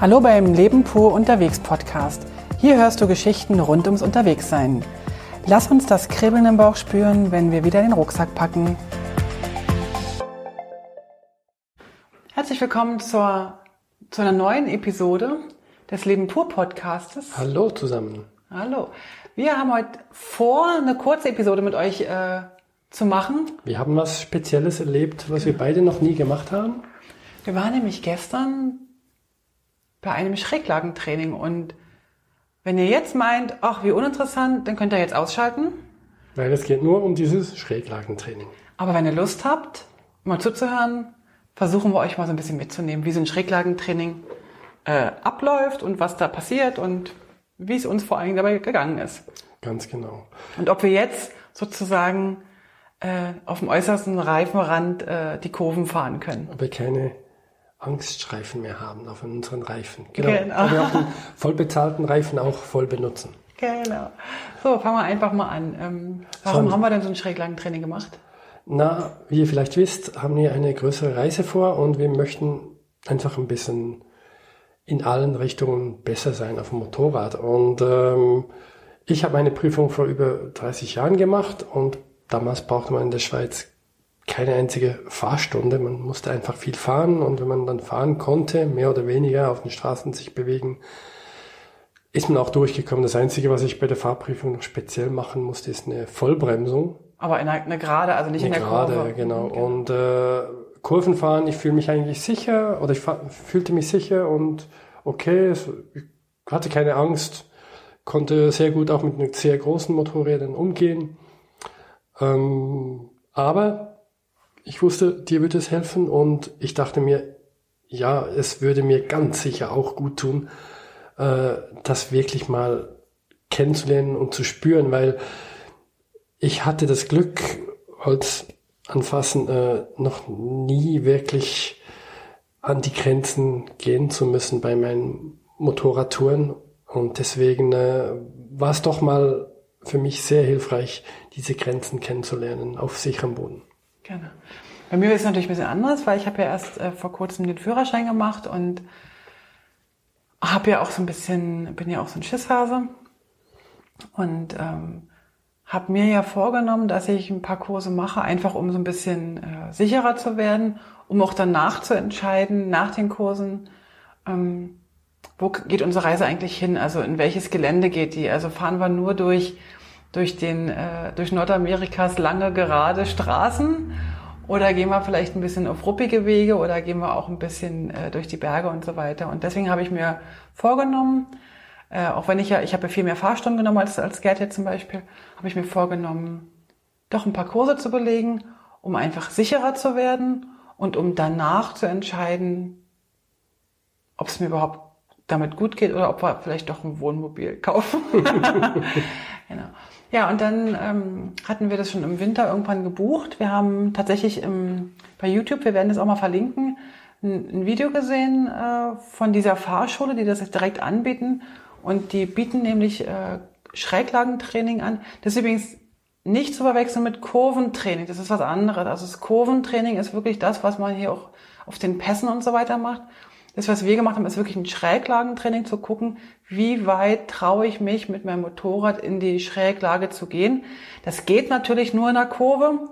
Hallo beim Leben pur unterwegs Podcast. Hier hörst du Geschichten rund ums Unterwegssein. Lass uns das Kribbeln im Bauch spüren, wenn wir wieder den Rucksack packen. Herzlich willkommen zur, zu einer neuen Episode des Leben pur Podcastes. Hallo zusammen. Hallo. Wir haben heute vor, eine kurze Episode mit euch äh, zu machen. Wir haben was Spezielles erlebt, was wir beide noch nie gemacht haben. Wir waren nämlich gestern bei einem Schräglagentraining und wenn ihr jetzt meint, ach, wie uninteressant, dann könnt ihr jetzt ausschalten. Weil es geht nur um dieses Schräglagentraining. Aber wenn ihr Lust habt, mal zuzuhören, versuchen wir euch mal so ein bisschen mitzunehmen, wie so ein Schräglagentraining äh, abläuft und was da passiert und wie es uns vor allem dabei gegangen ist. Ganz genau. Und ob wir jetzt sozusagen äh, auf dem äußersten Reifenrand äh, die Kurven fahren können. Wir keine Angststreifen mehr haben auf unseren Reifen. Genau. Genau. Wir auch einen vollbezahlten Reifen auch voll benutzen. Genau. So, fangen wir einfach mal an. Ähm, warum Schon. haben wir denn so ein Schräglagentraining gemacht? Na, wie ihr vielleicht wisst, haben wir eine größere Reise vor und wir möchten einfach ein bisschen in allen Richtungen besser sein auf dem Motorrad. Und ähm, ich habe meine Prüfung vor über 30 Jahren gemacht und damals brauchte man in der Schweiz keine einzige Fahrstunde. Man musste einfach viel fahren und wenn man dann fahren konnte, mehr oder weniger auf den Straßen sich bewegen, ist man auch durchgekommen. Das Einzige, was ich bei der Fahrprüfung noch speziell machen musste, ist eine Vollbremsung. Aber in einer, einer Gerade, also nicht in Eine der Gerade, Kurve. genau. Mhm, Und äh, Kurven fahren, ich fühle mich eigentlich sicher oder ich fühlte mich sicher und okay, es, ich hatte keine Angst, konnte sehr gut auch mit sehr großen Motorrädern umgehen. Ähm, aber ich wusste, dir würde es helfen und ich dachte mir, ja, es würde mir ganz sicher auch gut tun, äh, das wirklich mal kennenzulernen und zu spüren, weil ich hatte das Glück, Holz anfassen, äh, noch nie wirklich an die Grenzen gehen zu müssen bei meinen Motorradtouren. Und deswegen äh, war es doch mal für mich sehr hilfreich, diese Grenzen kennenzulernen auf sicherem Boden. Gerne. Bei mir ist es natürlich ein bisschen anders, weil ich habe ja erst äh, vor kurzem den Führerschein gemacht und habe ja auch so ein bisschen, bin ja auch so ein Schisshase und ähm, habe mir ja vorgenommen, dass ich ein paar Kurse mache, einfach um so ein bisschen äh, sicherer zu werden, um auch danach zu entscheiden, nach den Kursen, ähm, wo geht unsere Reise eigentlich hin? Also in welches Gelände geht die? Also fahren wir nur durch durch den äh, durch Nordamerikas lange gerade Straßen oder gehen wir vielleicht ein bisschen auf ruppige Wege oder gehen wir auch ein bisschen äh, durch die Berge und so weiter. Und deswegen habe ich mir vorgenommen, äh, auch wenn ich ja, ich habe ja viel mehr Fahrstunden genommen als, als Gerd jetzt zum Beispiel, habe ich mir vorgenommen, doch ein paar Kurse zu belegen, um einfach sicherer zu werden und um danach zu entscheiden, ob es mir überhaupt damit gut geht oder ob wir vielleicht doch ein Wohnmobil kaufen. Ja, und dann ähm, hatten wir das schon im Winter irgendwann gebucht. Wir haben tatsächlich im, bei YouTube, wir werden das auch mal verlinken, ein, ein Video gesehen äh, von dieser Fahrschule, die das jetzt direkt anbieten. Und die bieten nämlich äh, Schräglagentraining an. Das ist übrigens nicht zu verwechseln mit Kurventraining. Das ist was anderes. Also das Kurventraining ist wirklich das, was man hier auch auf den Pässen und so weiter macht. Das, was wir gemacht haben, ist wirklich ein Schräglagentraining zu gucken, wie weit traue ich mich mit meinem Motorrad in die Schräglage zu gehen. Das geht natürlich nur in der Kurve,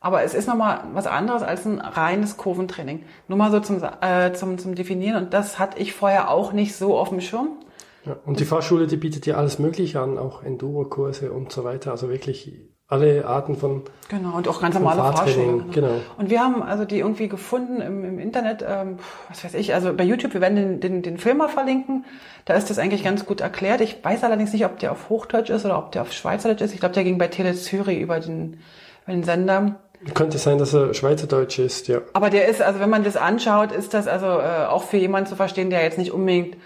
aber es ist nochmal was anderes als ein reines Kurventraining. Nur mal so zum, äh, zum, zum Definieren und das hatte ich vorher auch nicht so auf dem Schirm. Ja, und die Fahrschule, die bietet ja alles Mögliche an, auch Enduro-Kurse und so weiter. Also wirklich alle Arten von Genau, und auch ganz normale. Fahrschule. Genau. Und wir haben also die irgendwie gefunden im, im Internet, ähm, was weiß ich, also bei YouTube, wir werden den, den, den Film mal verlinken. Da ist das eigentlich ganz gut erklärt. Ich weiß allerdings nicht, ob der auf Hochdeutsch ist oder ob der auf Schweizerdeutsch ist. Ich glaube, der ging bei Tele Zürich über den, über den Sender. Könnte sein, dass er Schweizerdeutsch ist, ja. Aber der ist, also wenn man das anschaut, ist das also äh, auch für jemanden zu verstehen, der jetzt nicht unbedingt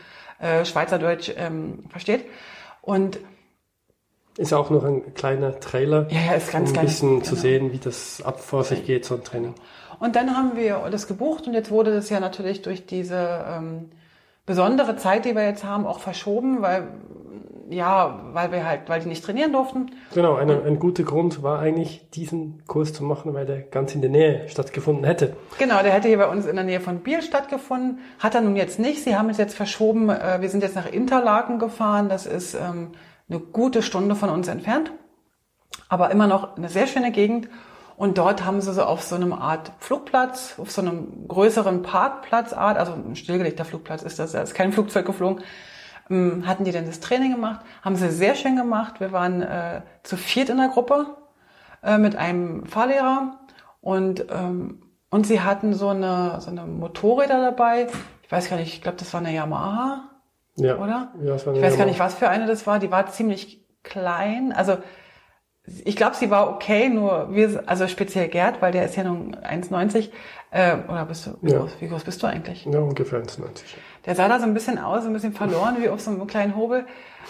äh, Schweizerdeutsch ähm, versteht. Und Ist auch noch ein kleiner Trailer, ja, ja, ist ganz um ein bisschen zu Genau. sehen, wie das ab vor sich geht, so ein Training. Und dann haben wir das gebucht und jetzt wurde das ja natürlich durch diese ähm, besondere Zeit, die wir jetzt haben, auch verschoben, weil ja, weil wir halt, weil die nicht trainieren durften. Genau, eine, ein guter Grund war eigentlich, diesen Kurs zu machen, weil der ganz in der Nähe stattgefunden hätte. Genau, der hätte hier bei uns in der Nähe von Biel stattgefunden. Hat er nun jetzt nicht. Sie haben es jetzt verschoben. Äh, Wir sind jetzt nach Interlaken gefahren. Das ist ähm, eine gute Stunde von uns entfernt. Aber immer noch eine sehr schöne Gegend. Und dort haben sie so auf so einem Art Flugplatz, auf so einem größeren Parkplatzart, also ein stillgelegter Flugplatz ist das, da ist kein Flugzeug geflogen, ähm, hatten die dann das Training gemacht, haben sie sehr schön gemacht. Wir waren äh, zu viert in der Gruppe äh, mit einem Fahrlehrer und ähm, und sie hatten so eine so eine Motorräder dabei. Ich weiß gar nicht, ich glaube, das war eine Yamaha, Ja. oder? Ja, das war Ich weiß gar nicht, was für eine das war. Die war ziemlich klein. Also ich glaube, sie war okay, nur wir, also speziell Gerd, weil der ist ja nun 1,90. Äh, oder bist du, wie, Ja. groß, wie groß bist du eigentlich? Ja, ungefähr 1,90. Der sah da so ein bisschen aus, so ein bisschen verloren, wie auf so einem kleinen Hobel.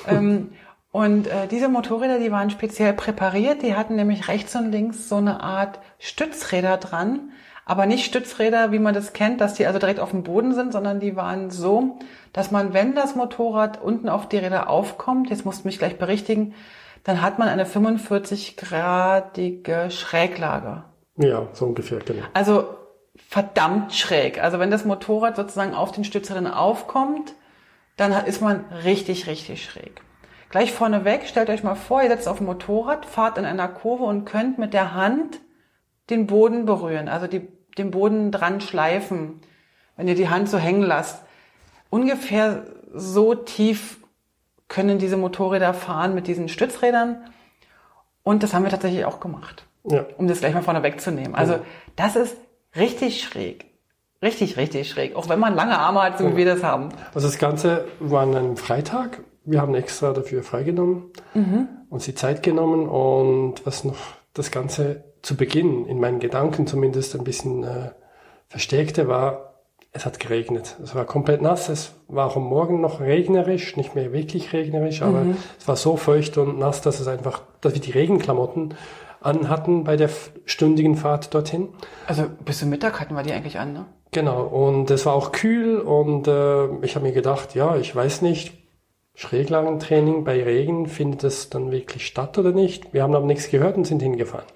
Ähm, und äh, diese Motorräder, die waren speziell präpariert. Die hatten nämlich rechts und links so eine Art Stützräder dran. Aber nicht Stützräder, wie man das kennt, dass die also direkt auf dem Boden sind, sondern die waren so, dass man, wenn das Motorrad unten auf die Räder aufkommt, jetzt musst du mich gleich berichtigen, dann hat man eine 45-gradige Schräglage. Ja, so ungefähr, genau. Also verdammt schräg. Also wenn das Motorrad sozusagen auf den Stützrädern aufkommt, dann ist man richtig, richtig schräg. Gleich vorneweg, stellt euch mal vor, ihr setzt auf dem Motorrad, fahrt in einer Kurve und könnt mit der Hand den Boden berühren, also die, den Boden dran schleifen, wenn ihr die Hand so hängen lasst. Ungefähr so tief können diese Motorräder fahren mit diesen Stützrädern. Und das haben wir tatsächlich auch gemacht Ja. um das gleich mal vorne wegzunehmen. Also das ist richtig schräg. Richtig, richtig schräg. Auch wenn man lange Arme hat, so wie wir das haben. Also das Ganze war an einem Freitag. Wir haben extra dafür freigenommen, uns die Zeit genommen und was noch das Ganze zu Beginn in meinen Gedanken zumindest ein bisschen äh, verstärkte war, es hat geregnet. Es war komplett nass. Es war auch am Morgen noch regnerisch, nicht mehr wirklich regnerisch, aber es war so feucht und nass, dass es einfach, dass wir die Regenklamotten anhatten bei der stündigen Fahrt dorthin. Also bis zum Mittag hatten wir die eigentlich an, ne? Genau, und es war auch kühl und äh, ich habe mir gedacht, ja, ich weiß nicht, Schräglagentraining bei Regen, findet es dann wirklich statt oder nicht? Wir haben aber nichts gehört und sind hingefahren.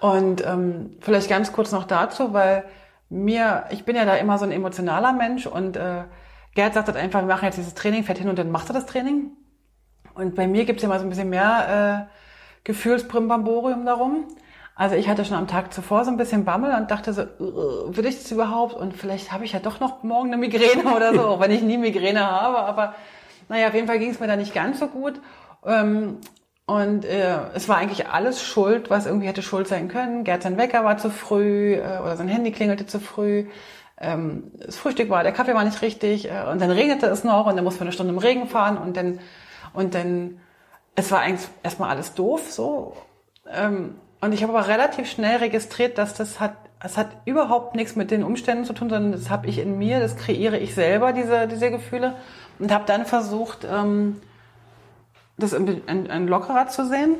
Und ähm, vielleicht ganz kurz noch dazu, weil mir, ich bin ja da immer so ein emotionaler Mensch und äh, Gerd sagt halt einfach, wir machen jetzt dieses Training, fährt hin und dann macht er das Training. Und bei mir gibt's ja mal so ein bisschen mehr äh, Gefühlsbrimbamborium darum. Also ich hatte schon am Tag zuvor so ein bisschen Bammel und dachte so, will ich das überhaupt? Und vielleicht habe ich ja doch noch morgen eine Migräne oder so, wenn ich nie Migräne habe. Aber naja, auf jeden Fall ging es mir da nicht ganz so gut. Ähm, und äh, es war eigentlich alles schuld, was irgendwie hätte schuld sein können. Gerd sein Wecker war zu früh äh, oder sein Handy klingelte zu früh. Ähm, das Frühstück war, der Kaffee war nicht richtig äh, und dann regnete es noch und dann mussten wir eine Stunde im Regen fahren und dann und dann es war eigentlich erstmal alles doof so. Ähm, und ich habe aber relativ schnell registriert, dass das hat es hat überhaupt nichts mit den Umständen zu tun, sondern das habe ich in mir, das kreiere ich selber diese diese Gefühle und habe dann versucht ähm, das ein, ein, ein lockerer zu sehen.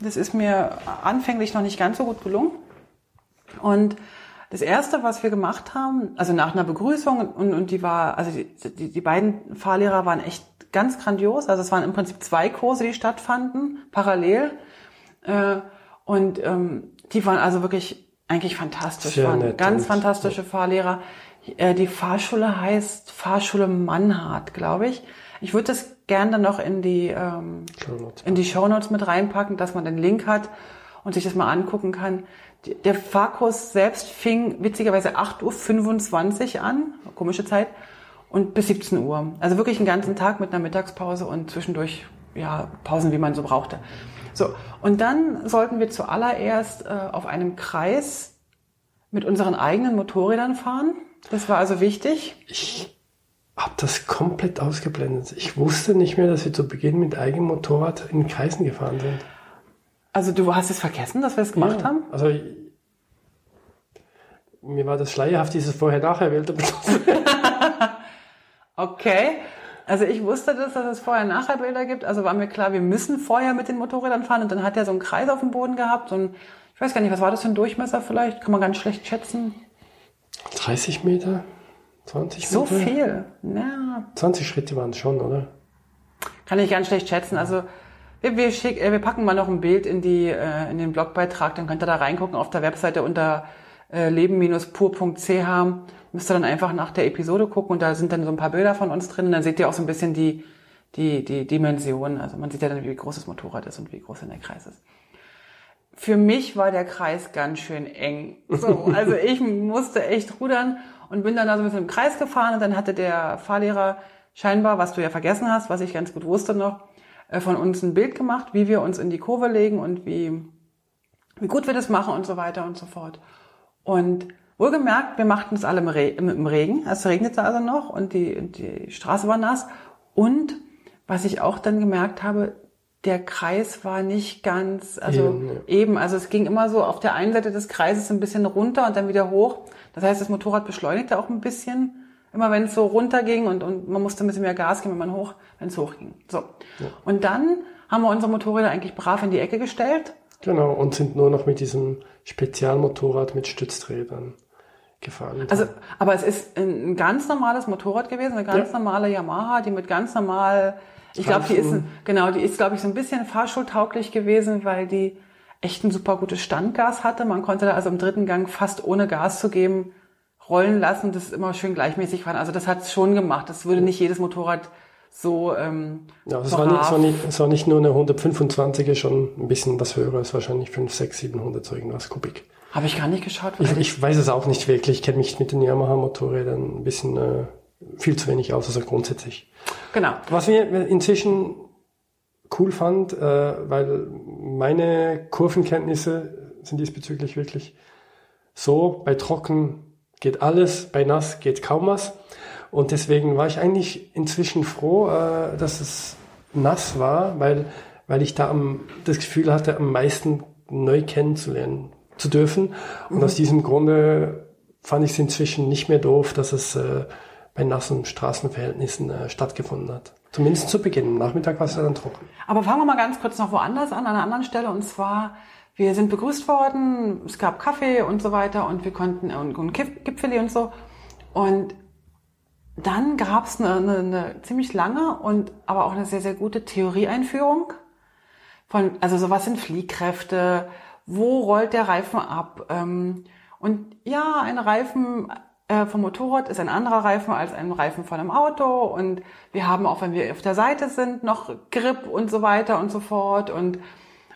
Das ist mir anfänglich noch nicht ganz so gut gelungen. Und das erste, was wir gemacht haben, also nach einer Begrüßung und, und die war, also die, die, beiden Fahrlehrer waren echt ganz grandios. Also es waren im Prinzip zwei Kurse, die stattfanden, parallel. Äh, und ähm, die waren also wirklich eigentlich fantastisch. Sehr waren nett ganz fantastische Fahrlehrer. Äh, Die Fahrschule heißt Fahrschule Mannhardt, glaube ich. Ich würde das gern dann noch in die ähm, Shownotes. in die Shownotes mit reinpacken, dass man den Link hat und sich das mal angucken kann. Der Fahrkurs selbst fing witzigerweise 8.25 Uhr an, komische Zeit, und bis 17 Uhr. Also wirklich einen ganzen Tag mit einer Mittagspause und zwischendurch ja, Pausen, wie man so brauchte. So, und dann sollten wir zuallererst äh, auf einem Kreis mit unseren eigenen Motorrädern fahren. Das war also wichtig. Ich habe das komplett ausgeblendet. Ich wusste nicht mehr, dass wir zu Beginn mit eigenem Motorrad in Kreisen gefahren sind. Also du hast es vergessen, dass wir es gemacht Ja, haben? Also ich, mir war das schleierhaft, dieses Vorher-Nachher-Bild. Okay. Also ich wusste das, dass es Vorher-Nachher-Bilder gibt. Also war mir klar, wir müssen vorher mit den Motorrädern fahren. Und dann hat er so einen Kreis auf dem Boden gehabt. So ein, ich weiß gar nicht, was war das für ein Durchmesser vielleicht? Kann man ganz schlecht schätzen. 30 Meter? 20 So Meter? viel. Ja, 20 Schritte waren es schon, oder? kann ich ganz schlecht schätzen. Also wir, wir, schick, äh, wir packen mal noch ein Bild in, die, äh, in den Blogbeitrag, dann könnt ihr da reingucken auf der Webseite unter äh, leben-pur.ch. Müsst ihr dann einfach nach der Episode gucken und da sind dann so ein paar Bilder von uns drin und dann seht ihr auch so ein bisschen die, die, die Dimension. Also man sieht ja dann, wie groß das Motorrad ist und wie groß der Kreis ist. Für mich war der Kreis ganz schön eng. So, also ich musste echt rudern und bin dann da so ein bisschen im Kreis gefahren und dann hatte der Fahrlehrer scheinbar, was du ja vergessen hast, was ich ganz gut wusste noch, äh, von uns ein Bild gemacht, wie wir uns in die Kurve legen und wie, wie gut wir das machen und so weiter und so fort. Und wohlgemerkt, wir machten es alle im, Re im Regen. Es regnete also noch und die, die Straße war nass. Und was ich auch dann gemerkt habe, der Kreis war nicht ganz, also eben, ja. eben, also es ging immer so auf der einen Seite des Kreises ein bisschen runter und dann wieder hoch. Das heißt, das Motorrad beschleunigte auch ein bisschen, immer wenn es so runter ging und, und man musste ein bisschen mehr Gas geben, wenn man hoch, wenn es hoch ging. So. Ja. Und dann haben wir unsere Motorräder eigentlich brav in die Ecke gestellt. Genau, und sind nur noch mit diesem Spezialmotorrad mit Stützrädern gefahren. Also, aber es ist ein ganz normales Motorrad gewesen, eine ganz ja. normale Yamaha, die mit ganz normal ich glaube, die ist, genau, die ist, glaube ich, so ein bisschen fahrschultauglich gewesen, weil die echt ein super gutes Standgas hatte. Man konnte da also im dritten Gang fast ohne Gas zu geben rollen lassen. Das immer schön gleichmäßig fahren. Also das hat es schon gemacht. Das würde nicht jedes Motorrad so ähm, Ja, es war, nicht, es, war nicht, es war nicht nur eine 125er, schon ein bisschen was höher. Es wahrscheinlich 5, 6, 700 so irgendwas Kubik. Habe ich gar nicht geschaut. Ich, ich weiß es auch nicht wirklich. Ich kenne mich mit den Yamaha-Motorrädern ein bisschen äh, viel zu wenig aus, also grundsätzlich. Genau. Was wir inzwischen cool fand, äh, weil meine Kurvenkenntnisse sind diesbezüglich wirklich so, bei trocken geht alles, bei nass geht kaum was. Und deswegen war ich eigentlich inzwischen froh, äh, dass es nass war, weil, weil ich da am, das Gefühl hatte, am meisten neu kennenzulernen zu dürfen. Und mhm. aus diesem Grunde fand ich es inzwischen nicht mehr doof, dass es äh, bei nassen Straßenverhältnissen äh, stattgefunden hat. Zumindest zu Beginn. Am Nachmittag war es ja dann trocken. Aber fangen wir mal ganz kurz noch woanders an, an einer anderen Stelle. Und zwar, wir sind begrüßt worden, es gab Kaffee und so weiter und wir konnten und, und Gipfeli und so. Und dann gab es eine, eine, eine ziemlich lange und aber auch eine sehr, sehr gute Theorieeinführung von, also so was sind Fliehkräfte, wo rollt der Reifen ab? Ähm, und ja, ein Reifen äh, vom Motorrad ist ein anderer Reifen als ein Reifen von einem Auto und wir haben auch, wenn wir auf der Seite sind, noch Grip und so weiter und so fort und,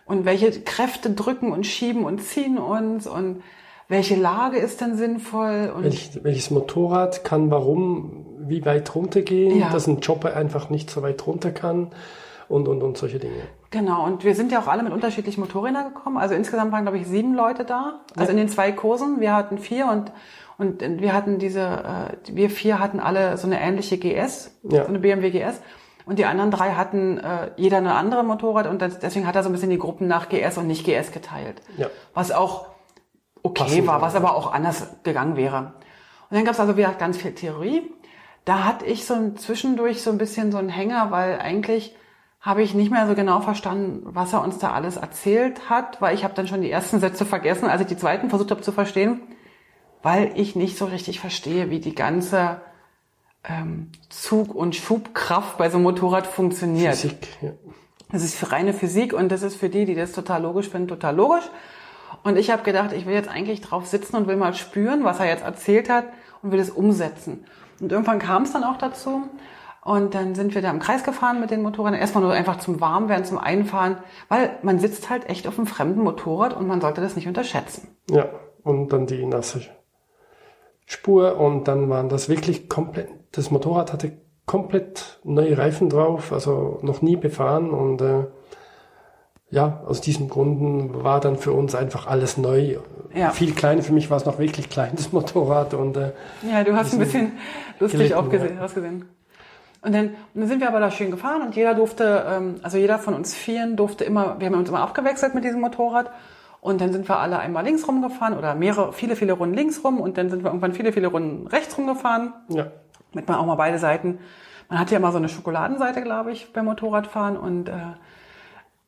und welche Kräfte drücken und schieben und ziehen uns und welche Lage ist denn sinnvoll? Und Welch, welches Motorrad kann warum wie weit runtergehen, ja. dass ein Chopper einfach nicht so weit runter kann und, und, und solche Dinge. Genau, und wir sind ja auch alle mit unterschiedlichen Motorrädern gekommen. Also insgesamt waren, glaube ich, sieben Leute da. Also ja. in den zwei Kursen. Wir hatten vier und und wir hatten diese, äh, wir vier hatten alle so eine ähnliche GS, ja. so eine BMW GS. Und die anderen drei hatten äh, jeder eine andere Motorrad und deswegen hat er so ein bisschen die Gruppen nach GS und nicht GS geteilt. Ja. Was auch okay Passend war, was aber auch anders gegangen wäre. Und dann gab es also wieder ganz viel Theorie. Da hatte ich so ein, zwischendurch so ein bisschen so einen Hänger, weil eigentlich habe ich nicht mehr so genau verstanden, was er uns da alles erzählt hat, weil ich habe dann schon die ersten Sätze vergessen, als ich die zweiten versucht habe zu verstehen weil ich nicht so richtig verstehe, wie die ganze ähm, Zug- und Schubkraft bei so einem Motorrad funktioniert. Physik, ja. Das ist für reine Physik und das ist für die, die das total logisch finden, total logisch. Und ich habe gedacht, ich will jetzt eigentlich drauf sitzen und will mal spüren, was er jetzt erzählt hat und will es umsetzen. Und irgendwann kam es dann auch dazu. Und dann sind wir da im Kreis gefahren mit den Motorrädern. Erstmal nur einfach zum Warmwerden, zum Einfahren, weil man sitzt halt echt auf einem fremden Motorrad und man sollte das nicht unterschätzen. Ja, und dann die nasse Spur und dann waren das wirklich komplett, das Motorrad hatte komplett neue Reifen drauf, also noch nie befahren und äh, ja, aus diesem Gründen war dann für uns einfach alles neu. Ja. Viel kleiner, für mich war es noch wirklich kleines Motorrad und äh, Ja, du hast ein bisschen lustig aufgesehen, ausgesehen. Und dann, und dann sind wir aber da schön gefahren und jeder durfte, ähm, also jeder von uns Vieren durfte immer, wir haben uns immer abgewechselt mit diesem Motorrad und dann sind wir alle einmal links rumgefahren oder mehrere, viele, viele Runden links rum und dann sind wir irgendwann viele, viele Runden rechts rumgefahren. Ja. Mit man auch mal beide Seiten. Man hat ja immer so eine Schokoladenseite, glaube ich, beim Motorradfahren und äh,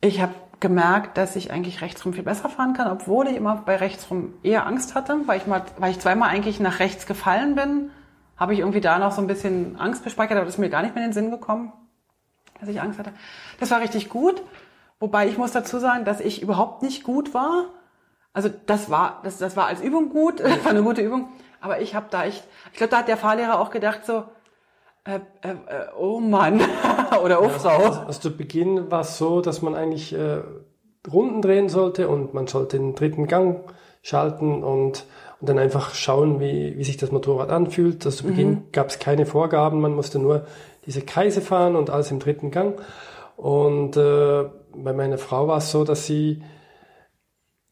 ich habe gemerkt, dass ich eigentlich rechtsrum viel besser fahren kann, obwohl ich immer bei rechtsrum eher Angst hatte, weil ich mal, weil ich zweimal eigentlich nach rechts gefallen bin, habe ich irgendwie da noch so ein bisschen Angst gespeichert, aber das ist mir gar nicht mehr in den Sinn gekommen. dass ich Angst hatte. Das war richtig gut. Wobei ich muss dazu sagen, dass ich überhaupt nicht gut war. Also das war, das, das war als Übung gut, das war eine gute Übung. Aber ich habe da echt, ich glaube, da hat der Fahrlehrer auch gedacht so, äh, äh, oh Mann oder oh Frau. Also, also zu Beginn war es so, dass man eigentlich äh, Runden drehen sollte und man sollte den dritten Gang schalten und, und dann einfach schauen, wie, wie sich das Motorrad anfühlt. Also zu Beginn mhm. gab es keine Vorgaben, man musste nur diese Kreise fahren und alles im dritten Gang. Und äh, bei meiner Frau war es so, dass sie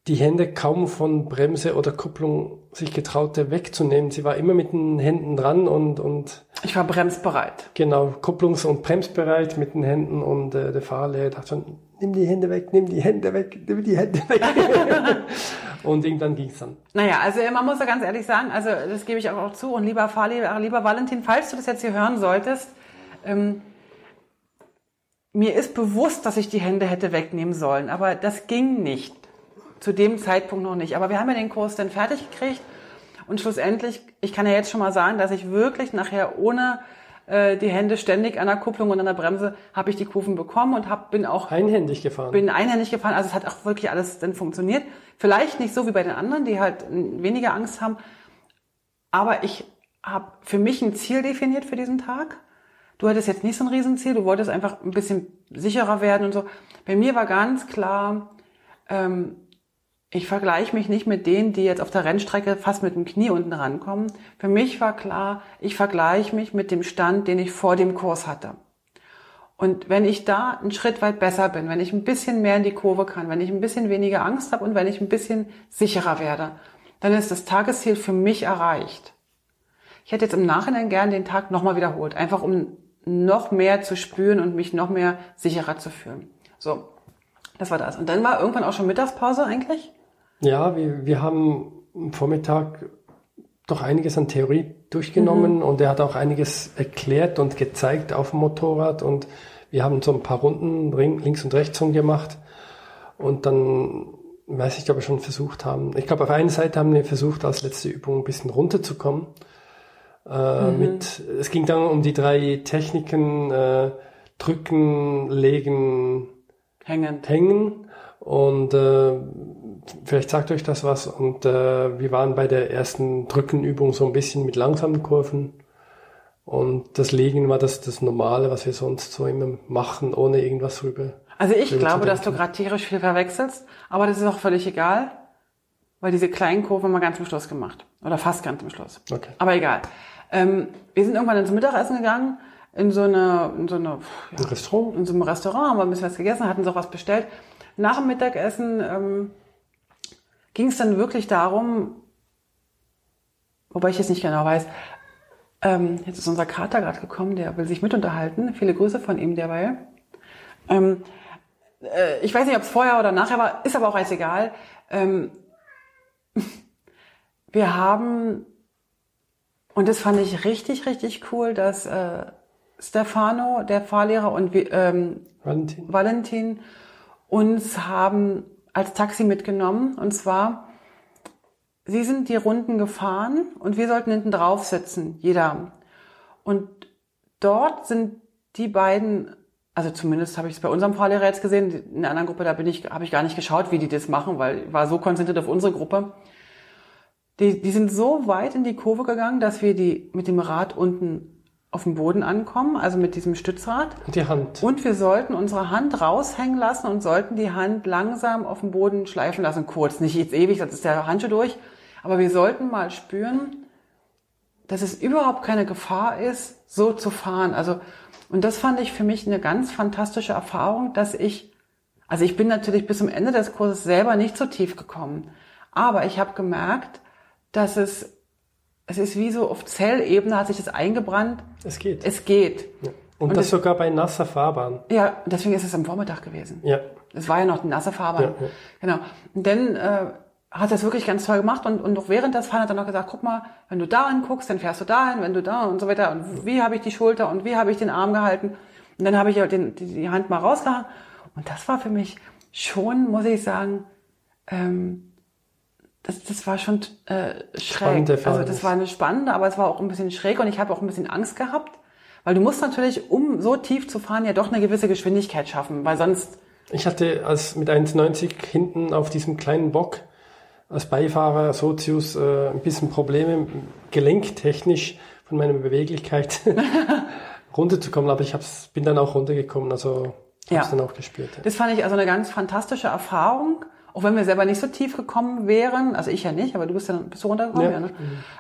die Hände kaum von Bremse oder Kupplung sich getraute wegzunehmen. Sie war immer mit den Händen dran und, und ich war bremsbereit. Genau, kupplungs- und bremsbereit mit den Händen und äh, der Fahrlehrer dachte schon, nimm die Hände weg, nimm die Hände weg, nimm die Hände weg. und irgendwann ging es dann. Naja, also man muss ja ganz ehrlich sagen, also das gebe ich auch zu und lieber Fahrlehrer, lieber Valentin, falls du das jetzt hier hören solltest, ähm, mir ist bewusst, dass ich die Hände hätte wegnehmen sollen, aber das ging nicht zu dem Zeitpunkt noch nicht. Aber wir haben ja den Kurs dann fertig gekriegt und schlussendlich, ich kann ja jetzt schon mal sagen, dass ich wirklich nachher ohne äh, die Hände ständig an der Kupplung und an der Bremse habe ich die Kurven bekommen und hab, bin auch einhändig gefahren. Bin einhändig gefahren, also es hat auch wirklich alles dann funktioniert. Vielleicht nicht so wie bei den anderen, die halt weniger Angst haben, aber ich habe für mich ein Ziel definiert für diesen Tag. Du hattest jetzt nicht so ein Riesenziel, du wolltest einfach ein bisschen sicherer werden und so. Bei mir war ganz klar, ähm, ich vergleiche mich nicht mit denen, die jetzt auf der Rennstrecke fast mit dem Knie unten rankommen. Für mich war klar, ich vergleiche mich mit dem Stand, den ich vor dem Kurs hatte. Und wenn ich da einen Schritt weit besser bin, wenn ich ein bisschen mehr in die Kurve kann, wenn ich ein bisschen weniger Angst habe und wenn ich ein bisschen sicherer werde, dann ist das Tagesziel für mich erreicht. Ich hätte jetzt im Nachhinein gern den Tag nochmal wiederholt, einfach um noch mehr zu spüren und mich noch mehr sicherer zu fühlen. So, das war das. Und dann war irgendwann auch schon Mittagspause eigentlich. Ja, wir, wir haben am Vormittag doch einiges an Theorie durchgenommen mhm. und er hat auch einiges erklärt und gezeigt auf dem Motorrad und wir haben so ein paar Runden links und rechts gemacht und dann weiß ich, ob wir schon versucht haben. Ich glaube, auf einer Seite haben wir versucht, als letzte Übung ein bisschen runterzukommen. Äh, mhm. mit, es ging dann um die drei Techniken, äh, drücken, legen, hängen. hängen. Und äh, vielleicht sagt euch das was. Und äh, wir waren bei der ersten Drückenübung so ein bisschen mit langsamen Kurven. Und das Legen war das, das Normale, was wir sonst so immer machen, ohne irgendwas rüber. Also ich glaube, dass du gerade tierisch viel verwechselst, aber das ist auch völlig egal, weil diese kleinen Kurven haben wir ganz zum Schluss gemacht. Oder fast ganz zum Schluss. Okay. Aber egal. Ähm, wir sind irgendwann ins Mittagessen gegangen, in so eine, in so eine, ja, Restaurant? In so einem Restaurant, haben wir ein bisschen was gegessen, hatten so was bestellt. Nach dem Mittagessen ähm, ging es dann wirklich darum, wobei ich jetzt nicht genau weiß, ähm, jetzt ist unser Kater gerade gekommen, der will sich mit unterhalten. Viele Grüße von ihm derweil. Ähm, äh, ich weiß nicht, ob es vorher oder nachher war, ist aber auch alles egal. Ähm, wir haben, und das fand ich richtig, richtig cool, dass äh, Stefano, der Fahrlehrer und ähm, Valentin. Valentin uns haben als Taxi mitgenommen. Und zwar, sie sind die Runden gefahren und wir sollten hinten drauf sitzen, jeder. Und dort sind die beiden, also zumindest habe ich es bei unserem Fahrlehrer jetzt gesehen, in der anderen Gruppe, da bin ich, habe ich gar nicht geschaut, wie die das machen, weil ich war so konzentriert auf unsere Gruppe. Die, die sind so weit in die Kurve gegangen, dass wir die mit dem Rad unten auf dem Boden ankommen, also mit diesem Stützrad. Und die Hand. Und wir sollten unsere Hand raushängen lassen und sollten die Hand langsam auf dem Boden schleifen lassen, kurz. Nicht jetzt ewig, das ist der Handschuh durch. Aber wir sollten mal spüren, dass es überhaupt keine Gefahr ist, so zu fahren. Also, und das fand ich für mich eine ganz fantastische Erfahrung, dass ich, also ich bin natürlich bis zum Ende des Kurses selber nicht so tief gekommen. Aber ich habe gemerkt, dass es es ist wie so auf Zellebene hat sich das eingebrannt. Es geht. Es geht. Ja. Und, und, das es, sogar bei nasser Fahrbahn. Ja, deswegen ist es am Vormittag gewesen. Ja. Es war ja noch die nasse Fahrbahn. Ja, ja. Genau. Und dann äh, hat das wirklich ganz toll gemacht und, und auch während des Fahren hat er noch gesagt, guck mal, wenn du da anguckst, dann fährst du dahin, wenn du da und so weiter. Und wie habe ich die Schulter und wie habe ich den Arm gehalten? Und dann habe ich den, die, die Hand mal rausgehangen. Und das war für mich schon, muss ich sagen, ähm, das, das war schon äh, schräg. Also das war eine spannende, aber es war auch ein bisschen schräg und ich habe auch ein bisschen Angst gehabt, Weil du musst natürlich, um so tief zu fahren, ja doch eine gewisse Geschwindigkeit schaffen, weil sonst... Ich hatte als mit 1,90 hinten auf diesem kleinen Bock als Beifahrer Sozius äh, ein bisschen Probleme, gelenktechnisch von meiner Beweglichkeit runterzukommen, aber ich hab's, bin dann auch runtergekommen, also Ja. hab's dann auch gespürt. Ja. Das fand ich also eine ganz fantastische Erfahrung, auch wenn wir selber nicht so tief gekommen wären, also ich ja nicht, aber du bist ja bist du runtergekommen, Ja. ja, ne?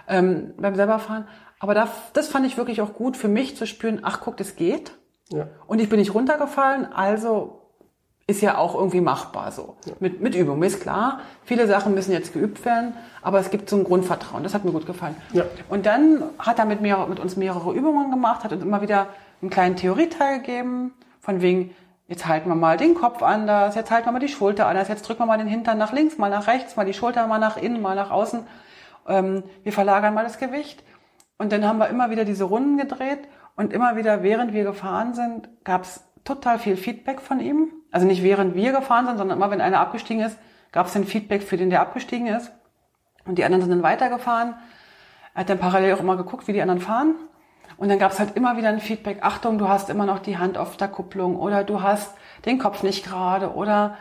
ähm, beim selberfahren. Aber da, das fand ich wirklich auch gut für mich zu spüren, ach guck, das geht. Ja. Und ich bin nicht runtergefallen, also ist ja auch irgendwie machbar so. Mit, mit Übung, mir ist klar, viele Sachen müssen jetzt geübt werden, aber es gibt so ein Grundvertrauen, das hat mir gut gefallen. Ja. Und dann hat er mit, mir, mit uns mehrere Übungen gemacht, hat uns immer wieder einen kleinen Theorieteil gegeben, von wegen, jetzt halten wir mal den Kopf anders, jetzt halten wir mal die Schulter anders, jetzt drücken wir mal den Hintern nach links, mal nach rechts, mal die Schulter mal nach innen, mal nach außen. Ähm, wir verlagern mal das Gewicht. Und dann haben wir immer wieder diese Runden gedreht und immer wieder, während wir gefahren sind, gab es total viel Feedback von ihm. Also nicht während wir gefahren sind, sondern immer, wenn einer abgestiegen ist, gab es dann Feedback für den, der abgestiegen ist. Und die anderen sind dann weitergefahren. Er hat dann parallel auch immer geguckt, wie die anderen fahren. Und dann gab es halt immer wieder ein Feedback, Achtung, du hast immer noch die Hand auf der Kupplung oder du hast den Kopf nicht gerade oder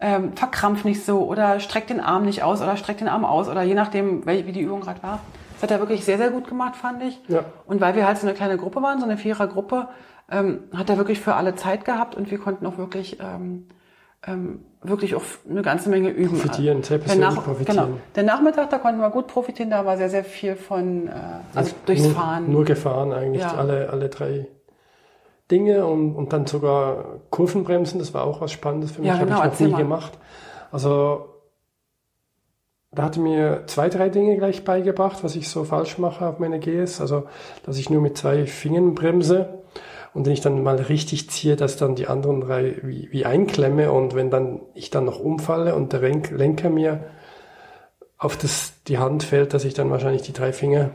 ähm, verkrampf nicht so oder streck den Arm nicht aus oder streck den Arm aus oder je nachdem, wie die Übung gerade war. Das hat er wirklich sehr, sehr gut gemacht, fand ich. Ja. Und weil wir halt so eine kleine Gruppe waren, so eine Vierergruppe, ähm, hat er wirklich für alle Zeit gehabt und wir konnten auch wirklich, ähm, ähm, wirklich auch eine ganze Menge üben. Profitieren, persönlich Nach- profitieren. Genau. Der Nachmittag, da konnten wir gut profitieren, da war sehr, sehr viel von, äh, also durchs nur, Fahren. Nur gefahren eigentlich, Ja. alle, alle drei Dinge und, und dann sogar Kurvenbremsen, das war auch was Spannendes für mich, Ja, habe genau, ich noch nie mal. gemacht. Also da hat er mir zwei, drei Dinge gleich beigebracht, was ich so falsch mache auf meine GS. Also, dass ich nur mit zwei Fingern bremse und wenn ich dann mal richtig ziehe, dass dann die anderen drei wie, wie einklemme und wenn dann ich dann noch umfalle und der Lenk- Lenker mir auf das, die Hand fällt, dass ich dann wahrscheinlich die drei Finger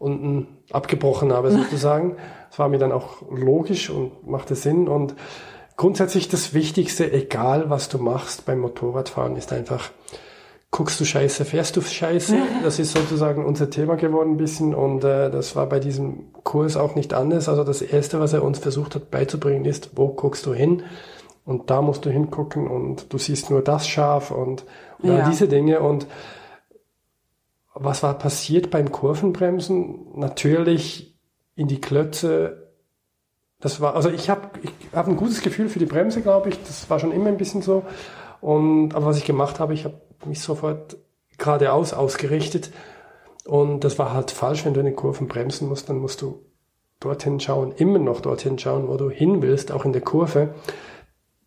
unten abgebrochen habe sozusagen. Das war mir dann auch logisch und machte Sinn und grundsätzlich das Wichtigste, egal was du machst beim Motorradfahren, ist einfach, guckst du scheiße, fährst du scheiße. Das ist sozusagen unser Thema geworden ein bisschen und äh, das war bei diesem Kurs auch nicht anders. Also das Erste, was er uns versucht hat beizubringen, ist, wo guckst du hin? Und da musst du hingucken und du siehst nur das scharf und, und all Ja. diese Dinge und was war passiert beim Kurvenbremsen? Natürlich in die Klötze. Das war, also ich habe ich hab ein gutes Gefühl für die Bremse, glaube ich. Das war schon immer ein bisschen so. Und aber was ich gemacht habe, ich habe mich sofort geradeaus ausgerichtet. Und das war halt falsch, wenn du in den Kurven bremsen musst, dann musst du dorthin schauen, immer noch dorthin schauen, wo du hin willst, auch in der Kurve.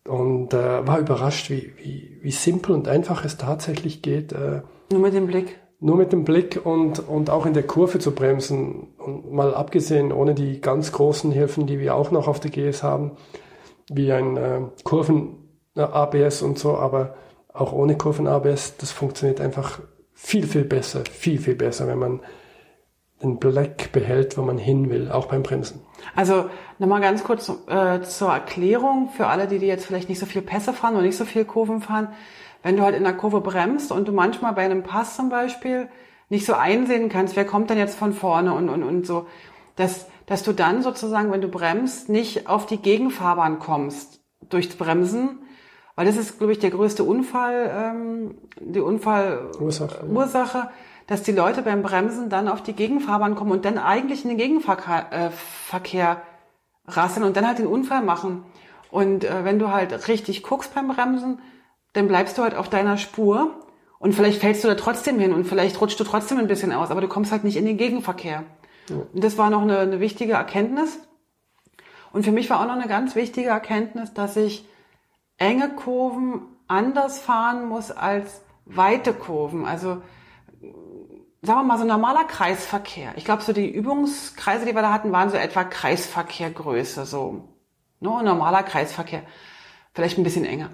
Und äh, war überrascht, wie, wie, wie simpel und einfach es tatsächlich geht. Äh, Nur mit dem Blick. nur mit dem Blick und, und auch in der Kurve zu bremsen. Und mal abgesehen, ohne die ganz großen Hilfen, die wir auch noch auf der GS haben, wie ein äh, Kurven-ABS und so, aber auch ohne Kurven-ABS, das funktioniert einfach viel, viel besser, viel, viel besser, wenn man den Blick behält, wo man hin will, auch beim Bremsen. Also nochmal ganz kurz äh, zur Erklärung für alle, die, die jetzt vielleicht nicht so viel Pässe fahren oder nicht so viel Kurven fahren. Wenn du halt in der Kurve bremst und du manchmal bei einem Pass zum Beispiel nicht so einsehen kannst, wer kommt denn jetzt von vorne und, und, und so, dass, dass du dann sozusagen, wenn du bremst, nicht auf die Gegenfahrbahn kommst durchs Bremsen, weil das ist, glaube ich, der größte Unfall, ähm, die Unfallursache, Ursache, dass die Leute beim Bremsen dann auf die Gegenfahrbahn kommen und dann eigentlich in den Gegenverkehr äh, Verkehr rasseln und dann halt den Unfall machen. Und äh, wenn du halt richtig guckst beim Bremsen, dann bleibst du halt auf deiner Spur und vielleicht fällst du da trotzdem hin und vielleicht rutschst du trotzdem ein bisschen aus, aber du kommst halt nicht in den Gegenverkehr. Und das war noch eine, eine wichtige Erkenntnis. Und für mich war auch noch eine ganz wichtige Erkenntnis, dass ich enge Kurven anders fahren muss als weite Kurven. Also sagen wir mal so normaler Kreisverkehr. Ich glaube, so die Übungskreise, die wir da hatten, waren so etwa Kreisverkehrgröße, so ne, normaler Kreisverkehr, vielleicht ein bisschen enger.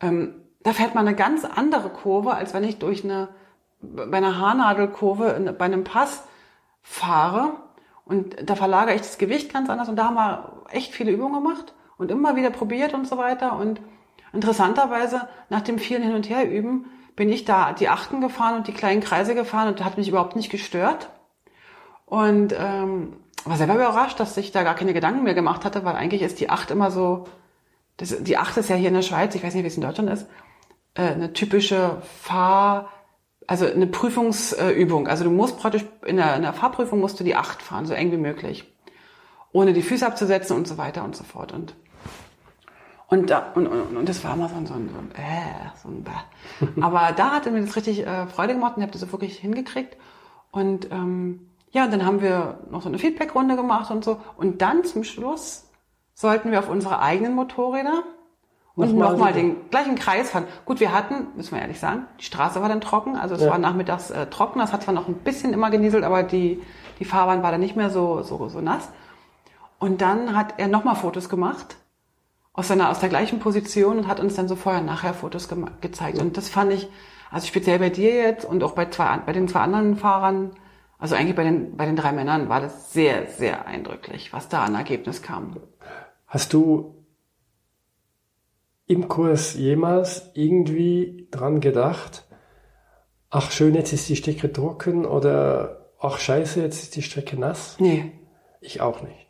Ähm, da fährt man eine ganz andere Kurve, als wenn ich durch eine bei einer Haarnadelkurve bei einem Pass fahre und da verlagere ich das Gewicht ganz anders und da haben wir echt viele Übungen gemacht und immer wieder probiert und so weiter und interessanterweise nach dem vielen Hin und Her üben bin ich da die Achten gefahren und die kleinen Kreise gefahren und hat mich überhaupt nicht gestört und ähm, war selber überrascht, dass ich da gar keine Gedanken mehr gemacht hatte, weil eigentlich ist die Acht immer so, das, die Acht ist ja hier in der Schweiz, ich weiß nicht, wie es in Deutschland ist, äh, eine typische Fahr, also eine Prüfungsübung. Also du musst praktisch in der, in der Fahrprüfung musst du die Acht fahren, so eng wie möglich. Ohne die Füße abzusetzen und so weiter und so fort. Und und, da, und, und, und das war immer so ein, so ein, äh, so ein Bäh. Aber da hatte mir das richtig äh, Freude gemacht und ich habe das so wirklich hingekriegt. Und ähm, ja, dann haben wir noch so eine Feedback-Runde gemacht und so. Und dann zum Schluss sollten wir auf unsere eigenen Motorräder und nochmal noch den gleichen Kreis fahren. Gut, wir hatten, müssen wir ehrlich sagen, die Straße war dann trocken, also es ja. war nachmittags äh, trocken, das hat zwar noch ein bisschen immer genieselt, aber die, die Fahrbahn war dann nicht mehr so, so, so nass. Und dann hat er nochmal Fotos gemacht aus seiner, aus der gleichen Position und hat uns dann so vorher nachher Fotos ge gezeigt. Und das fand ich, also speziell bei dir jetzt und auch bei zwei, bei den zwei anderen Fahrern, also eigentlich bei den, bei den drei Männern war das sehr, sehr eindrücklich, was da an Ergebnis kam. Hast du im Kurs jemals irgendwie dran gedacht, ach schön, jetzt ist die Strecke trocken oder ach scheiße, jetzt ist die Strecke nass? Nee. Ich auch nicht.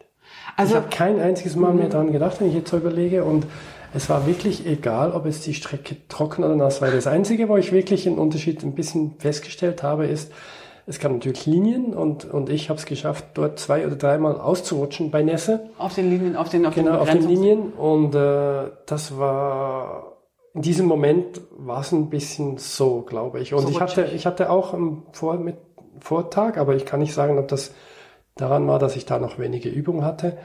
Also, ich habe kein einziges Mal mehr mhm. daran gedacht, wenn ich jetzt so überlege. Und es war wirklich egal, ob es die Strecke trocken oder nass war. Das Einzige, wo ich wirklich einen Unterschied ein bisschen festgestellt habe, ist, es gab natürlich Linien und, und ich habe es geschafft, dort zwei oder dreimal auszurutschen bei Nässe. Auf den Linien, auf den auf Genau, den auf den Linien. Und äh, das war in diesem Moment war es ein bisschen so, glaube ich. Und so ich hatte, ich hatte auch einen Vor mit Vortag, aber ich kann nicht sagen, ob das daran war, dass ich da noch wenige Übung hatte.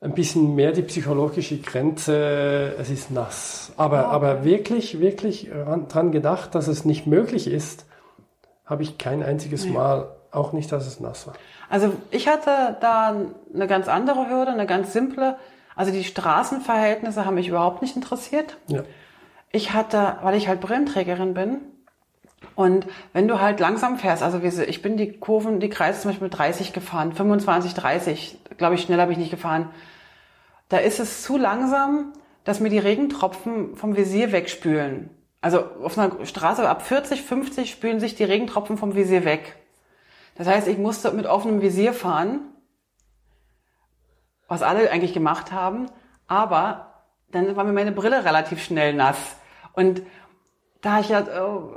Ein bisschen mehr die psychologische Grenze, es ist nass. Aber, okay. aber wirklich, wirklich dran gedacht, dass es nicht möglich ist, habe ich kein einziges nee. Mal, auch nicht, dass es nass war. Also ich hatte da eine ganz andere Hürde, eine ganz simple. Also die Straßenverhältnisse haben mich überhaupt nicht interessiert. Ja. Ich hatte, weil ich halt Brillenträgerin bin, und wenn du halt langsam fährst, also ich bin die Kurven, die Kreise zum Beispiel mit 30 gefahren, 25, 30, glaube ich, schneller habe ich nicht gefahren. Da ist es zu langsam, dass mir die Regentropfen vom Visier wegspülen. Also auf einer Straße ab 40, 50 spülen sich die Regentropfen vom Visier weg. Das heißt, ich musste mit offenem Visier fahren, was alle eigentlich gemacht haben, aber dann war mir meine Brille relativ schnell nass. Und da ich ja, oh,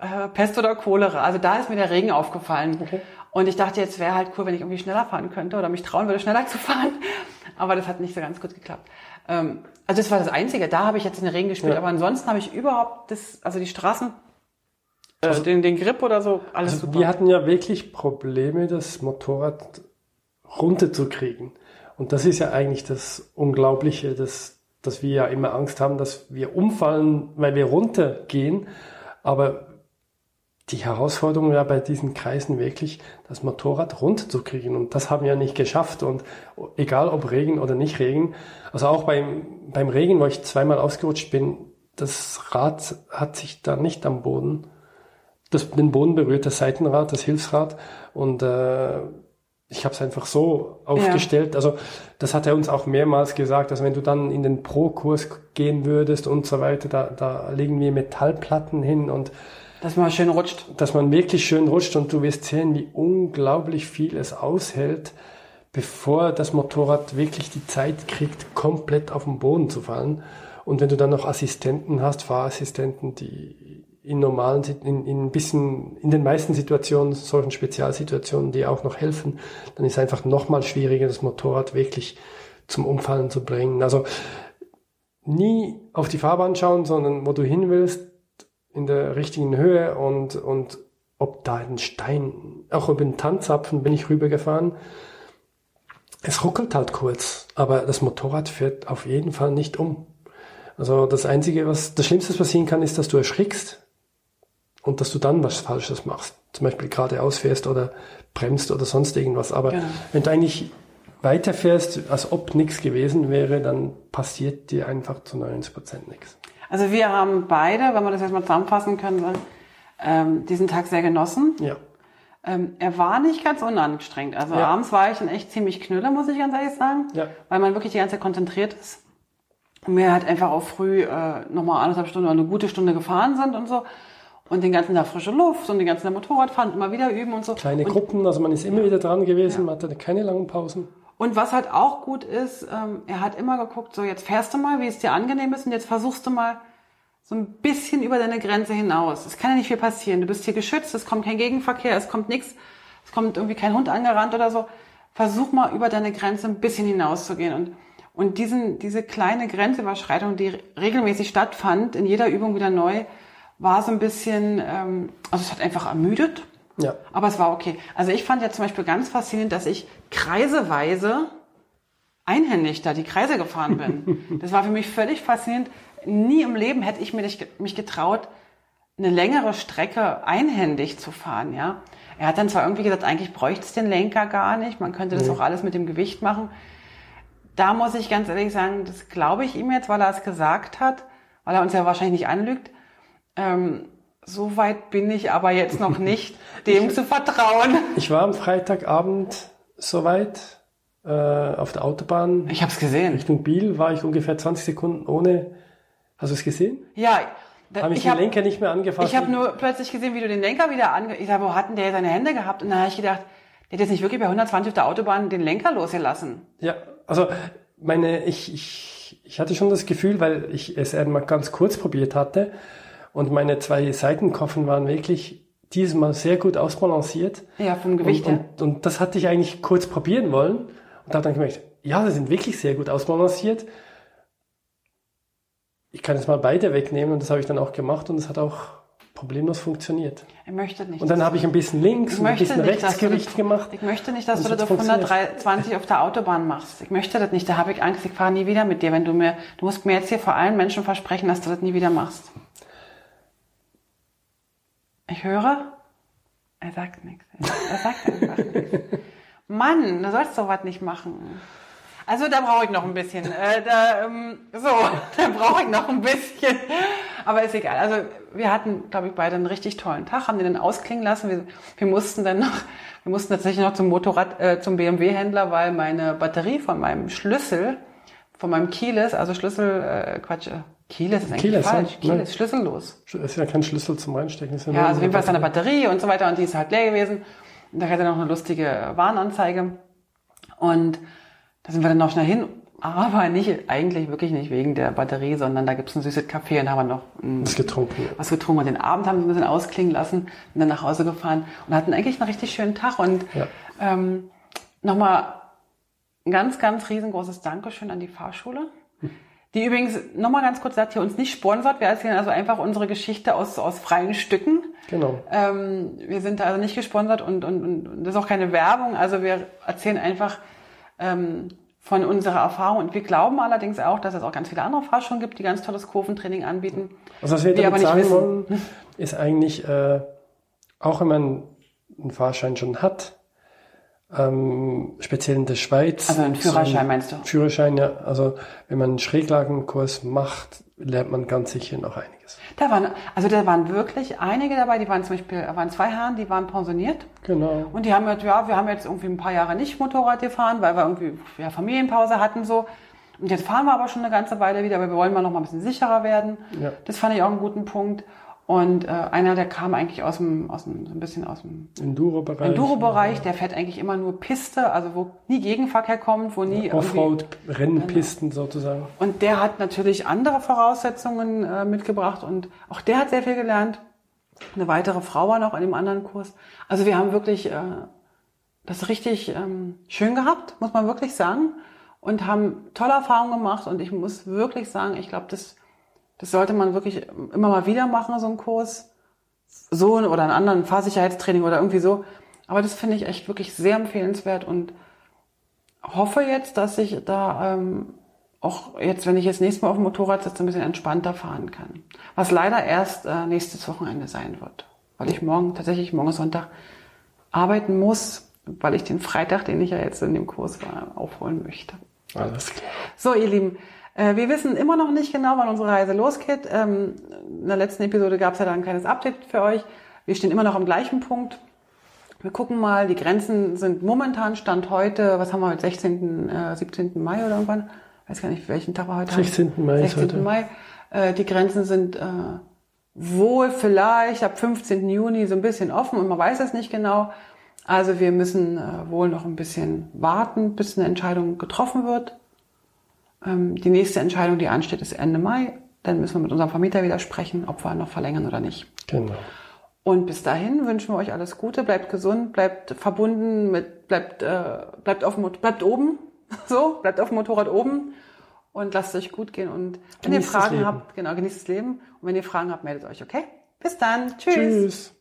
äh, Pest oder Cholera. Also da ist mir der Regen aufgefallen. Okay. Und ich dachte, jetzt wäre halt cool, wenn ich irgendwie schneller fahren könnte oder mich trauen würde, schneller zu fahren. Aber das hat nicht so ganz gut geklappt. Ähm, also das war das Einzige. Da habe ich jetzt den Regen gespielt. Ja. Aber ansonsten habe ich überhaupt das, also die Straßen, äh, also, den, den Grip oder so, alles also super. Wir hatten ja wirklich Probleme, das Motorrad runterzukriegen. Und das ist ja eigentlich das Unglaubliche, dass, dass wir ja immer Angst haben, dass wir umfallen, weil wir runtergehen. Aber die Herausforderung ja bei diesen Kreisen wirklich, das Motorrad runterzukriegen. Und das haben wir nicht geschafft. Und egal ob Regen oder nicht Regen, also auch beim, beim Regen, wo ich zweimal ausgerutscht bin, das Rad hat sich da nicht am Boden, das, den Boden berührt, das Seitenrad, das Hilfsrad. Und äh, ich habe es einfach so aufgestellt. Ja. Also das hat er uns auch mehrmals gesagt, dass wenn du dann in den Pro-Kurs gehen würdest und so weiter, da, da legen wir Metallplatten hin und dass man schön rutscht. Dass man wirklich schön rutscht und du wirst sehen, wie unglaublich viel es aushält, bevor das Motorrad wirklich die Zeit kriegt, komplett auf den Boden zu fallen. Und wenn du dann noch Assistenten hast, Fahrassistenten, die in normalen, in, in ein bisschen, in den meisten Situationen, solchen Spezialsituationen, die auch noch helfen, dann ist einfach nochmal schwieriger, das Motorrad wirklich zum Umfallen zu bringen. Also nie auf die Fahrbahn schauen, sondern wo du hin willst, in der richtigen Höhe und, und ob da ein Stein, auch über den Tanzapfen bin ich rübergefahren. Es ruckelt halt kurz, aber das Motorrad fährt auf jeden Fall nicht um. Also das Einzige, was das Schlimmste passieren kann, ist, dass du erschrickst und dass du dann was Falsches machst. Zum Beispiel geradeaus fährst oder bremst oder sonst irgendwas. Aber genau. wenn du eigentlich weiterfährst, als ob nichts gewesen wäre, dann passiert dir einfach zu 90 Prozent nichts. Also wir haben beide, wenn wir das jetzt mal zusammenfassen können, ähm, diesen Tag sehr genossen. Ja. Ähm, er war nicht ganz unanstrengend. Also ja. abends war ich dann echt ziemlich knüller, muss ich ganz ehrlich sagen. Ja. Weil man wirklich die ganze Zeit konzentriert ist. Und wir halt einfach auch früh äh, nochmal anderthalb Stunden oder eine gute Stunde gefahren sind und so. und den ganzen Tag frische Luft und den ganzen Tag Motorradfahren, immer wieder üben und so. Kleine und, Gruppen, also man ist immer wieder dran gewesen, man hatte keine langen Pausen. Und was halt auch gut ist, ähm, er hat immer geguckt, so jetzt fährst du mal, wie es dir angenehm ist und jetzt versuchst du mal so ein bisschen über deine Grenze hinaus. Es kann ja nicht viel passieren. Du bist hier geschützt, es kommt kein Gegenverkehr, es kommt nichts, es kommt irgendwie kein Hund angerannt oder so. Versuch mal über deine Grenze ein bisschen hinauszugehen und und diesen, diese kleine Grenzüberschreitung, die regelmäßig stattfand, in jeder Übung wieder neu, war so ein bisschen, ähm, also es hat einfach ermüdet. Ja. Aber es war okay. Also ich fand ja zum Beispiel ganz faszinierend, dass ich kreiseweise einhändig da die Kreise gefahren bin. das war für mich völlig faszinierend. Nie im Leben hätte ich mich getraut, eine längere Strecke einhändig zu fahren, ja. Er hat dann zwar irgendwie gesagt, eigentlich bräuchte es den Lenker gar nicht, man könnte das nee. auch alles mit dem Gewicht machen. Da muss ich ganz ehrlich sagen, das glaube ich ihm jetzt, weil er es gesagt hat, weil er uns ja wahrscheinlich nicht anlügt. Ähm, so weit bin ich aber jetzt noch nicht, dem zu vertrauen. Ich war am Freitagabend soweit äh, auf der Autobahn. Ich habe es gesehen. Richtung Biel war ich ungefähr 20 Sekunden ohne. Hast du es gesehen? Ja. Da, habe ich, ich den hab, Lenker nicht mehr angefasst. Ich habe nur plötzlich gesehen, wie du den Lenker wieder ange... Ich sage, wo hat denn der seine Hände gehabt? Und dann habe ich gedacht, der hat jetzt nicht wirklich bei 120 auf der Autobahn den Lenker losgelassen. Ja, also meine, ich, ich, ich hatte schon das Gefühl, weil ich es einmal ganz kurz probiert hatte, und meine zwei Seitenkoffer waren wirklich diesmal sehr gut ausbalanciert. Ja, vom Gewicht und, und, und, das hatte ich eigentlich kurz probieren wollen und habe dann gemerkt, ja, sie sind wirklich sehr gut ausbalanciert. Ich kann jetzt mal beide wegnehmen und das habe ich dann auch gemacht und es hat auch problemlos funktioniert. Ich möchte nicht. Und dann habe ich ein bisschen links und ein bisschen nicht, Rechtsgewicht gemacht. Ich möchte nicht, dass du das auf 120 auf der Autobahn machst. Ich möchte das nicht. Da habe ich Angst, ich fahre nie wieder mit dir. Wenn du mir, du musst mir jetzt hier vor allen Menschen versprechen, dass du das nie wieder machst. Ich höre, er sagt nichts. Er sagt einfach nichts. Mann, du sollst sowas nicht machen. Also da brauche ich noch ein bisschen. Äh, da, ähm, so, da brauche ich noch ein bisschen. Aber ist egal. Also wir hatten, glaube ich, beide einen richtig tollen Tag, haben den dann ausklingen lassen. Wir, wir mussten dann noch, wir mussten tatsächlich noch zum Motorrad, äh, zum BMW-Händler, weil meine Batterie von meinem Schlüssel, von meinem Keyless, also Schlüssel, äh, Quatsch, Keyless ist eigentlich Keyless, falsch. Ja, Keyless, schlüssellos. Ist ja kein Schlüssel zum Reinstecken. Ist ja, ja also auf jeden Fall ist eine Batterie und so weiter und die ist halt leer gewesen. Und da hat er noch eine lustige Warnanzeige. Und da sind wir dann noch schnell hin. Aber nicht, eigentlich wirklich nicht wegen der Batterie, sondern da gibt's ein süßes Kaffee und haben wir noch ein, was getrunken. Was getrunken. Und den Abend haben wir ein bisschen ausklingen lassen und dann nach Hause gefahren und hatten eigentlich einen richtig schönen Tag. Und ja. ähm, nochmal ein ganz, ganz riesengroßes Dankeschön an die Fahrschule die übrigens, nochmal ganz kurz sagt, hier uns nicht sponsert. Wir erzählen also einfach unsere Geschichte aus, aus freien Stücken. Genau. Ähm, wir sind da also nicht gesponsert und, und, und das ist auch keine Werbung. Also wir erzählen einfach ähm, von unserer Erfahrung. Und wir glauben allerdings auch, dass es auch ganz viele andere Fahrschulen gibt, die ganz tolles Kurventraining anbieten. Also was wir damit aber nicht sagen wollen, ist eigentlich, äh, auch wenn man einen Fahrschein schon hat, ähm, speziell in der Schweiz. Also einen Führerschein meinst du? Führerschein, ja. Also wenn man einen Schräglagenkurs macht, lernt man ganz sicher noch einiges. Da waren, also da waren wirklich einige dabei, die waren zum Beispiel, da waren zwei Herren, die waren pensioniert. Genau. Und die haben gesagt, ja, wir haben jetzt irgendwie ein paar Jahre nicht Motorrad gefahren, weil wir irgendwie ja, Familienpause hatten so. Und jetzt fahren wir aber schon eine ganze Weile wieder, aber wir wollen mal noch mal ein bisschen sicherer werden. Ja. Das fand ich auch einen guten Punkt. Und äh, einer, der kam eigentlich aus dem, aus dem, so ein bisschen aus dem Enduro-Bereich. Enduro-Bereich, der fährt eigentlich immer nur Piste, also wo nie Gegenverkehr kommt, wo nie. Ja, Offroad-Rennpisten genau. sozusagen. Und der hat natürlich andere Voraussetzungen äh, mitgebracht und auch der hat sehr viel gelernt. Eine weitere Frau war noch in dem anderen Kurs. Also wir haben wirklich äh, das richtig ähm, schön gehabt, muss man wirklich sagen. Und haben tolle Erfahrungen gemacht und ich muss wirklich sagen, ich glaube, das das sollte man wirklich immer mal wieder machen, so einen Kurs. So oder einen anderen Fahrsicherheitstraining oder irgendwie so. Aber das finde ich echt wirklich sehr empfehlenswert und hoffe jetzt, dass ich da ähm, auch jetzt, wenn ich jetzt nächstes Mal auf dem Motorrad sitze, ein bisschen entspannter fahren kann. Was leider erst äh, nächstes Wochenende sein wird. Weil ich morgen, tatsächlich morgen Sonntag, arbeiten muss, weil ich den Freitag, den ich ja jetzt in dem Kurs war, aufholen möchte. Alles klar. So, ihr Lieben, wir wissen immer noch nicht genau, wann unsere Reise losgeht. Ähm, in der letzten Episode gab es ja da ein kleines Update für euch. Wir stehen immer noch am gleichen Punkt. Wir gucken mal, die Grenzen sind momentan Stand heute, was haben wir heute, 16., äh, 17. Mai oder irgendwann? Ich weiß gar nicht, welchen Tag wir heute 16. haben. Mai 16. Mai. Äh, die Grenzen sind äh, wohl vielleicht ab 15. Juni so ein bisschen offen und man weiß es nicht genau. Also wir müssen äh, wohl noch ein bisschen warten, bis eine Entscheidung getroffen wird. Ähm, die nächste Entscheidung, die ansteht, ist Ende Mai. Dann müssen wir mit unserem Vermieter wieder sprechen, ob wir noch verlängern oder nicht. Genau. Und bis dahin wünschen wir euch alles Gute, bleibt gesund, bleibt verbunden mit, bleibt, äh, bleibt auf dem, bleibt oben, so, bleibt auf dem Motorrad oben und lasst es euch gut gehen. Und wenn Genießt ihr Fragen habt, genau, genießt das Leben. Und wenn ihr Fragen habt, meldet euch, okay? Bis dann. Tschüss. Tschüss.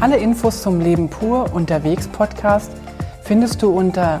Alle Infos zum Leben pur unterwegs Podcast findest du unter